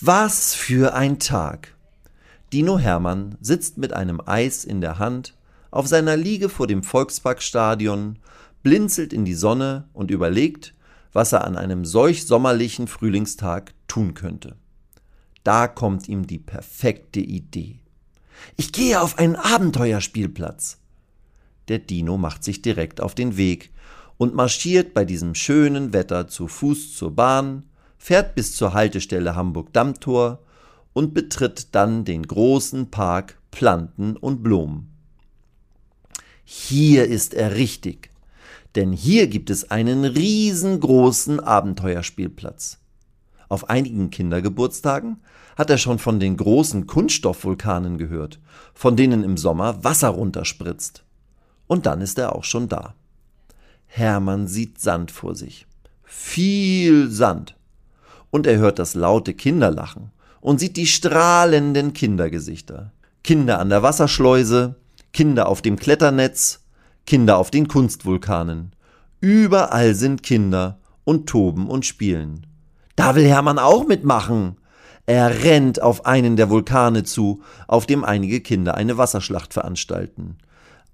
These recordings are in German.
Was für ein Tag! Dino Hermann sitzt mit einem Eis in der Hand auf seiner Liege vor dem Volksparkstadion, blinzelt in die Sonne und überlegt, was er an einem solch sommerlichen Frühlingstag tun könnte. Da kommt ihm die perfekte Idee. Ich gehe auf einen Abenteuerspielplatz. Der Dino macht sich direkt auf den Weg und marschiert bei diesem schönen Wetter zu Fuß zur Bahn, fährt bis zur Haltestelle Hamburg-Dammtor und betritt dann den großen Park Planten und Blumen. Hier ist er richtig, denn hier gibt es einen riesengroßen Abenteuerspielplatz. Auf einigen Kindergeburtstagen hat er schon von den großen Kunststoffvulkanen gehört, von denen im Sommer Wasser runterspritzt. Und dann ist er auch schon da. Hermann sieht Sand vor sich. Viel Sand. Und er hört das laute Kinderlachen und sieht die strahlenden Kindergesichter. Kinder an der Wasserschleuse, Kinder auf dem Kletternetz, Kinder auf den Kunstvulkanen. Überall sind Kinder und toben und spielen. Da will Hermann auch mitmachen. Er rennt auf einen der Vulkane zu, auf dem einige Kinder eine Wasserschlacht veranstalten.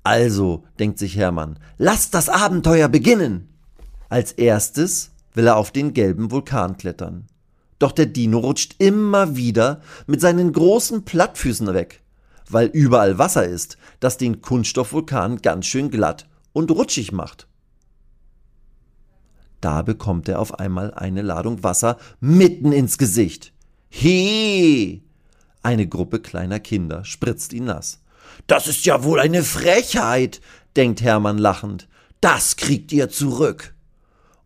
Also, denkt sich Hermann, lasst das Abenteuer beginnen! Als erstes will er auf den gelben Vulkan klettern. Doch der Dino rutscht immer wieder mit seinen großen Plattfüßen weg, weil überall Wasser ist, das den Kunststoffvulkan ganz schön glatt und rutschig macht. Da bekommt er auf einmal eine Ladung Wasser mitten ins Gesicht. He! Eine Gruppe kleiner Kinder spritzt ihn nass. Das ist ja wohl eine Frechheit, denkt Hermann lachend. Das kriegt ihr zurück.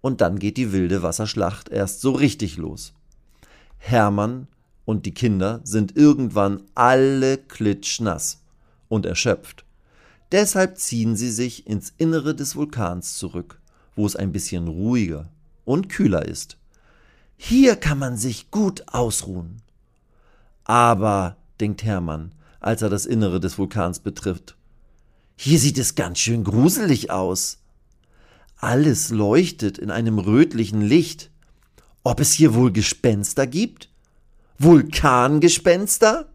Und dann geht die wilde Wasserschlacht erst so richtig los. Hermann und die Kinder sind irgendwann alle klitschnass und erschöpft. Deshalb ziehen sie sich ins Innere des Vulkans zurück, wo es ein bisschen ruhiger und kühler ist. Hier kann man sich gut ausruhen. Aber, denkt Hermann, als er das Innere des Vulkans betrifft. Hier sieht es ganz schön gruselig aus. Alles leuchtet in einem rötlichen Licht. Ob es hier wohl Gespenster gibt? Vulkangespenster?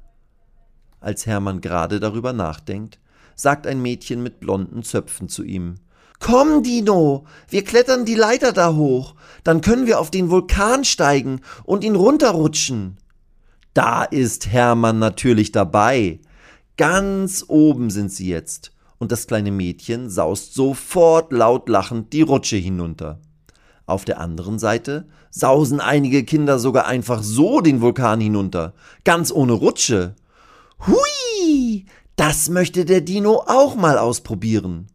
Als Hermann gerade darüber nachdenkt, sagt ein Mädchen mit blonden Zöpfen zu ihm. Komm, Dino, wir klettern die Leiter da hoch, dann können wir auf den Vulkan steigen und ihn runterrutschen. Da ist Hermann natürlich dabei. Ganz oben sind sie jetzt, und das kleine Mädchen saust sofort laut lachend die Rutsche hinunter. Auf der anderen Seite sausen einige Kinder sogar einfach so den Vulkan hinunter, ganz ohne Rutsche. Hui! Das möchte der Dino auch mal ausprobieren.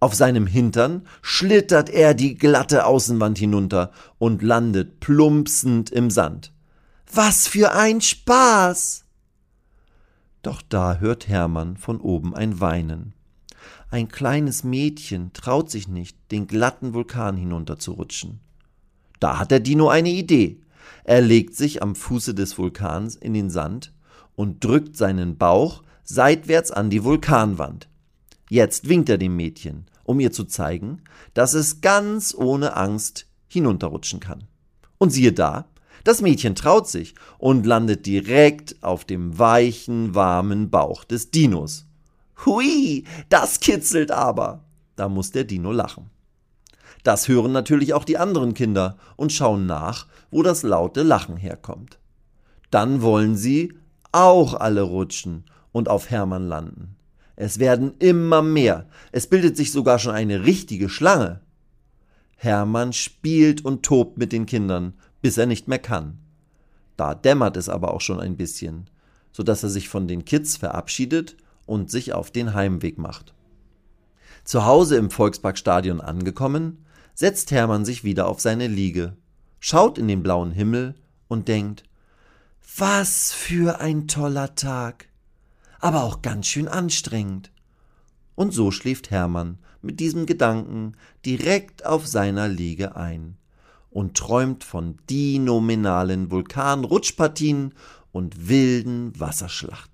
Auf seinem Hintern schlittert er die glatte Außenwand hinunter und landet plumpsend im Sand. Was für ein Spaß! Doch da hört Hermann von oben ein Weinen. Ein kleines Mädchen traut sich nicht, den glatten Vulkan hinunterzurutschen. Da hat der Dino eine Idee. Er legt sich am Fuße des Vulkans in den Sand und drückt seinen Bauch seitwärts an die Vulkanwand. Jetzt winkt er dem Mädchen, um ihr zu zeigen, dass es ganz ohne Angst hinunterrutschen kann. Und siehe da, das Mädchen traut sich und landet direkt auf dem weichen, warmen Bauch des Dinos. Hui, das kitzelt aber. Da muss der Dino lachen. Das hören natürlich auch die anderen Kinder und schauen nach, wo das laute Lachen herkommt. Dann wollen sie auch alle rutschen und auf Hermann landen. Es werden immer mehr. Es bildet sich sogar schon eine richtige Schlange. Hermann spielt und tobt mit den Kindern bis er nicht mehr kann. Da dämmert es aber auch schon ein bisschen, so dass er sich von den Kids verabschiedet und sich auf den Heimweg macht. Zu Hause im Volksparkstadion angekommen, setzt Hermann sich wieder auf seine Liege, schaut in den blauen Himmel und denkt, Was für ein toller Tag. Aber auch ganz schön anstrengend. Und so schläft Hermann mit diesem Gedanken direkt auf seiner Liege ein und träumt von dinominalen Vulkanrutschpartien und wilden Wasserschlachten.